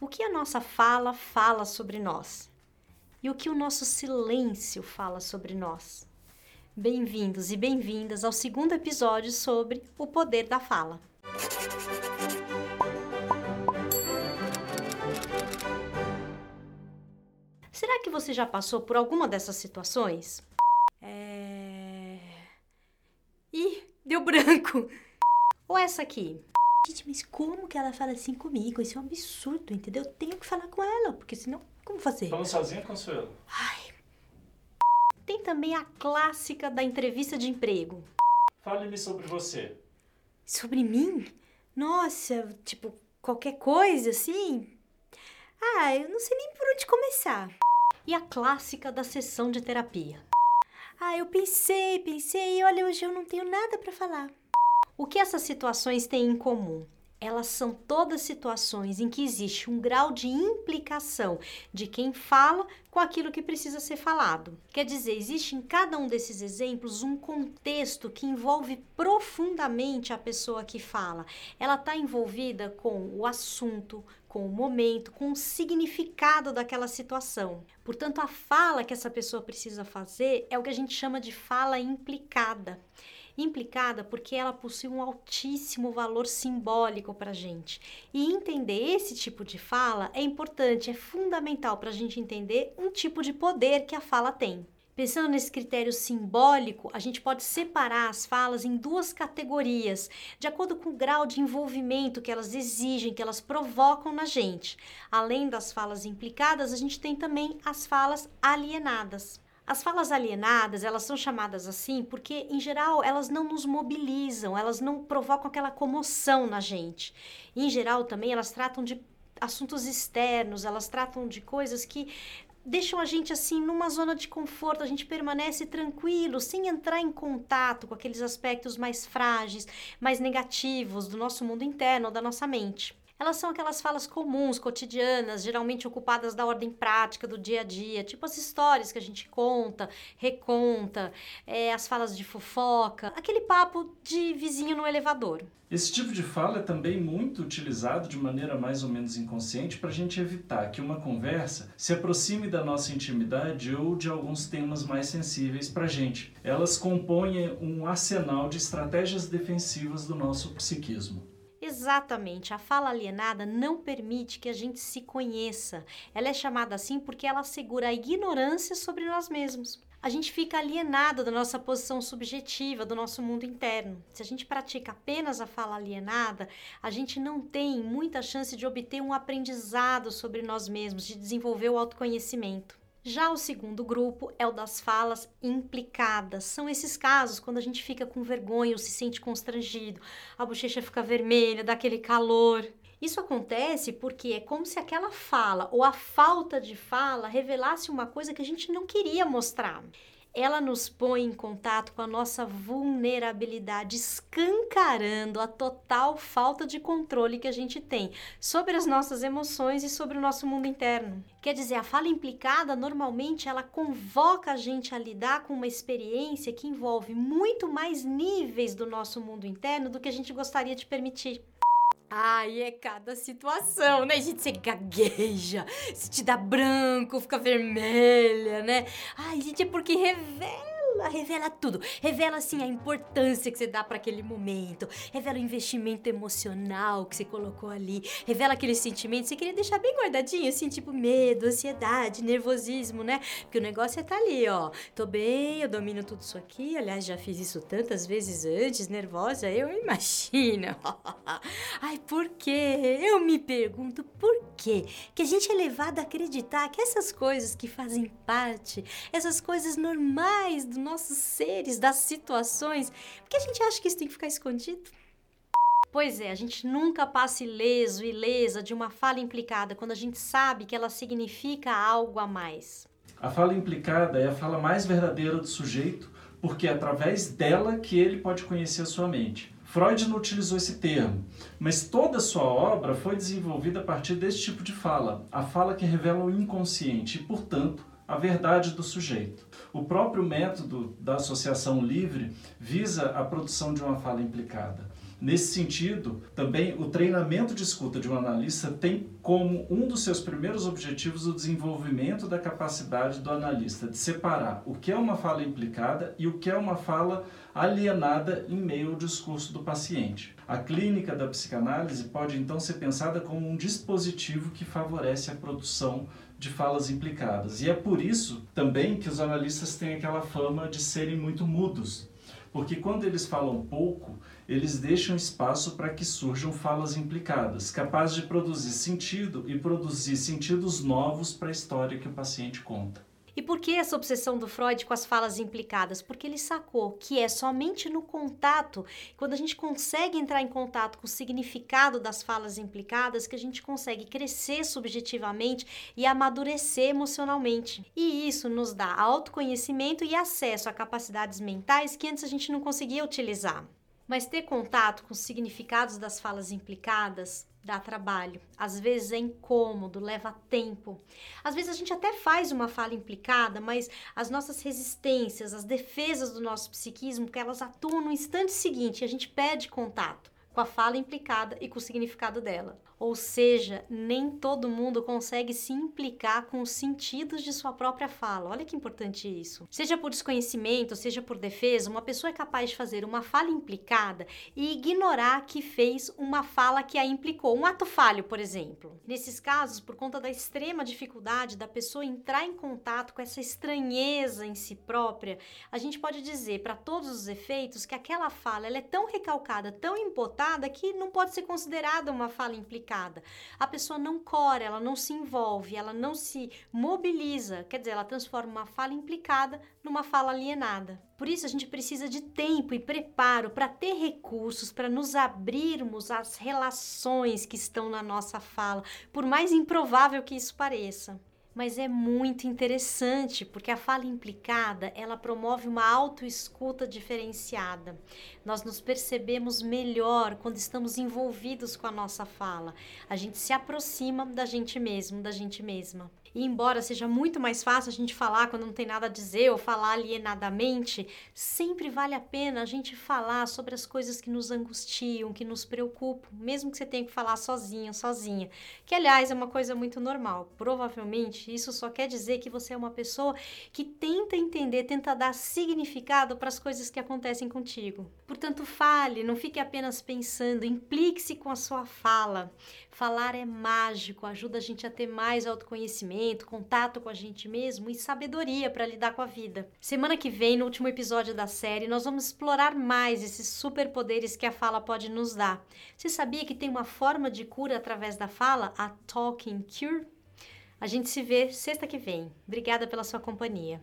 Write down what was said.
O que a nossa fala fala sobre nós? E o que o nosso silêncio fala sobre nós? Bem-vindos e bem-vindas ao segundo episódio sobre o poder da fala. Será que você já passou por alguma dessas situações? É. Ih, deu branco! Ou essa aqui? Gente, mas como que ela fala assim comigo? Isso é um absurdo, entendeu? Eu tenho que falar com ela, porque senão, como fazer? Falando sozinha, Consuelo? Ai. Tem também a clássica da entrevista de emprego. Fale-me sobre você. Sobre mim? Nossa, tipo, qualquer coisa assim? Ah, eu não sei nem por onde começar. E a clássica da sessão de terapia. Ah, eu pensei, pensei, e olha, hoje eu não tenho nada para falar. O que essas situações têm em comum? Elas são todas situações em que existe um grau de implicação de quem fala com aquilo que precisa ser falado. Quer dizer, existe em cada um desses exemplos um contexto que envolve profundamente a pessoa que fala. Ela está envolvida com o assunto, com o momento, com o significado daquela situação. Portanto, a fala que essa pessoa precisa fazer é o que a gente chama de fala implicada implicada porque ela possui um altíssimo valor simbólico para a gente. E entender esse tipo de fala é importante, é fundamental para a gente entender um tipo de poder que a fala tem. Pensando nesse critério simbólico, a gente pode separar as falas em duas categorias, de acordo com o grau de envolvimento que elas exigem, que elas provocam na gente. Além das falas implicadas, a gente tem também as falas alienadas. As falas alienadas, elas são chamadas assim porque, em geral, elas não nos mobilizam, elas não provocam aquela comoção na gente. E, em geral, também elas tratam de assuntos externos, elas tratam de coisas que deixam a gente assim numa zona de conforto, a gente permanece tranquilo, sem entrar em contato com aqueles aspectos mais frágeis, mais negativos do nosso mundo interno, da nossa mente elas são aquelas falas comuns, cotidianas, geralmente ocupadas da ordem prática do dia a dia, tipo as histórias que a gente conta, reconta, é, as falas de fofoca, aquele papo de vizinho no elevador. Esse tipo de fala é também muito utilizado de maneira mais ou menos inconsciente para a gente evitar que uma conversa se aproxime da nossa intimidade ou de alguns temas mais sensíveis para a gente. Elas compõem um arsenal de estratégias defensivas do nosso psiquismo. Exatamente, a fala alienada não permite que a gente se conheça. Ela é chamada assim porque ela assegura a ignorância sobre nós mesmos. A gente fica alienado da nossa posição subjetiva, do nosso mundo interno. Se a gente pratica apenas a fala alienada, a gente não tem muita chance de obter um aprendizado sobre nós mesmos, de desenvolver o autoconhecimento. Já o segundo grupo é o das falas implicadas. São esses casos quando a gente fica com vergonha ou se sente constrangido, a bochecha fica vermelha, dá aquele calor. Isso acontece porque é como se aquela fala ou a falta de fala revelasse uma coisa que a gente não queria mostrar ela nos põe em contato com a nossa vulnerabilidade, escancarando a total falta de controle que a gente tem sobre as nossas emoções e sobre o nosso mundo interno. Quer dizer, a fala implicada normalmente ela convoca a gente a lidar com uma experiência que envolve muito mais níveis do nosso mundo interno do que a gente gostaria de permitir. Ai, é cada situação, né, gente? Você gagueja, se te dá branco, fica vermelha, né? Ai, gente, é porque revela ela revela tudo. Revela assim a importância que você dá para aquele momento. Revela o investimento emocional que você colocou ali. Revela aqueles sentimentos que você queria deixar bem guardadinho, assim, tipo medo, ansiedade, nervosismo, né? Porque o negócio é tá ali, ó. Tô bem, eu domino tudo isso aqui. Aliás, já fiz isso tantas vezes antes, nervosa, eu imagino. Ai, por quê? Eu me pergunto por quê? Que a gente é levado a acreditar que essas coisas que fazem parte, essas coisas normais do nossos seres, das situações, porque a gente acha que isso tem que ficar escondido. Pois é, a gente nunca passa ileso, ilesa de uma fala implicada quando a gente sabe que ela significa algo a mais. A fala implicada é a fala mais verdadeira do sujeito, porque é através dela que ele pode conhecer a sua mente. Freud não utilizou esse termo, mas toda a sua obra foi desenvolvida a partir desse tipo de fala, a fala que revela o inconsciente e, portanto, a verdade do sujeito. O próprio método da associação livre visa a produção de uma fala implicada. Nesse sentido, também o treinamento de escuta de um analista tem como um dos seus primeiros objetivos o desenvolvimento da capacidade do analista de separar o que é uma fala implicada e o que é uma fala alienada em meio ao discurso do paciente. A clínica da psicanálise pode então ser pensada como um dispositivo que favorece a produção de falas implicadas. E é por isso também que os analistas têm aquela fama de serem muito mudos, porque quando eles falam pouco, eles deixam espaço para que surjam falas implicadas, capazes de produzir sentido e produzir sentidos novos para a história que o paciente conta. E por que essa obsessão do Freud com as falas implicadas? Porque ele sacou que é somente no contato, quando a gente consegue entrar em contato com o significado das falas implicadas, que a gente consegue crescer subjetivamente e amadurecer emocionalmente. E isso nos dá autoconhecimento e acesso a capacidades mentais que antes a gente não conseguia utilizar. Mas ter contato com os significados das falas implicadas dá trabalho, às vezes é incômodo, leva tempo. Às vezes a gente até faz uma fala implicada, mas as nossas resistências, as defesas do nosso psiquismo, que elas atuam no instante seguinte a gente perde contato com a fala implicada e com o significado dela. Ou seja, nem todo mundo consegue se implicar com os sentidos de sua própria fala. Olha que importante isso. Seja por desconhecimento, seja por defesa, uma pessoa é capaz de fazer uma fala implicada e ignorar que fez uma fala que a implicou, um ato falho, por exemplo. Nesses casos, por conta da extrema dificuldade da pessoa entrar em contato com essa estranheza em si própria, a gente pode dizer para todos os efeitos que aquela fala ela é tão recalcada, tão embotada que não pode ser considerada uma fala implicada a pessoa não cora, ela não se envolve, ela não se mobiliza, quer dizer, ela transforma uma fala implicada numa fala alienada. Por isso a gente precisa de tempo e preparo para ter recursos para nos abrirmos às relações que estão na nossa fala, por mais improvável que isso pareça mas é muito interessante porque a fala implicada ela promove uma autoescuta diferenciada. Nós nos percebemos melhor quando estamos envolvidos com a nossa fala. A gente se aproxima da gente mesmo, da gente mesma. E embora seja muito mais fácil a gente falar quando não tem nada a dizer ou falar alienadamente, sempre vale a pena a gente falar sobre as coisas que nos angustiam, que nos preocupam, mesmo que você tenha que falar sozinha, sozinha. Que aliás é uma coisa muito normal. Provavelmente isso só quer dizer que você é uma pessoa que tenta entender, tenta dar significado para as coisas que acontecem contigo. Portanto, fale, não fique apenas pensando, implique-se com a sua fala. Falar é mágico, ajuda a gente a ter mais autoconhecimento, contato com a gente mesmo e sabedoria para lidar com a vida. Semana que vem, no último episódio da série, nós vamos explorar mais esses superpoderes que a fala pode nos dar. Você sabia que tem uma forma de cura através da fala, a Talking Cure? A gente se vê sexta que vem. Obrigada pela sua companhia.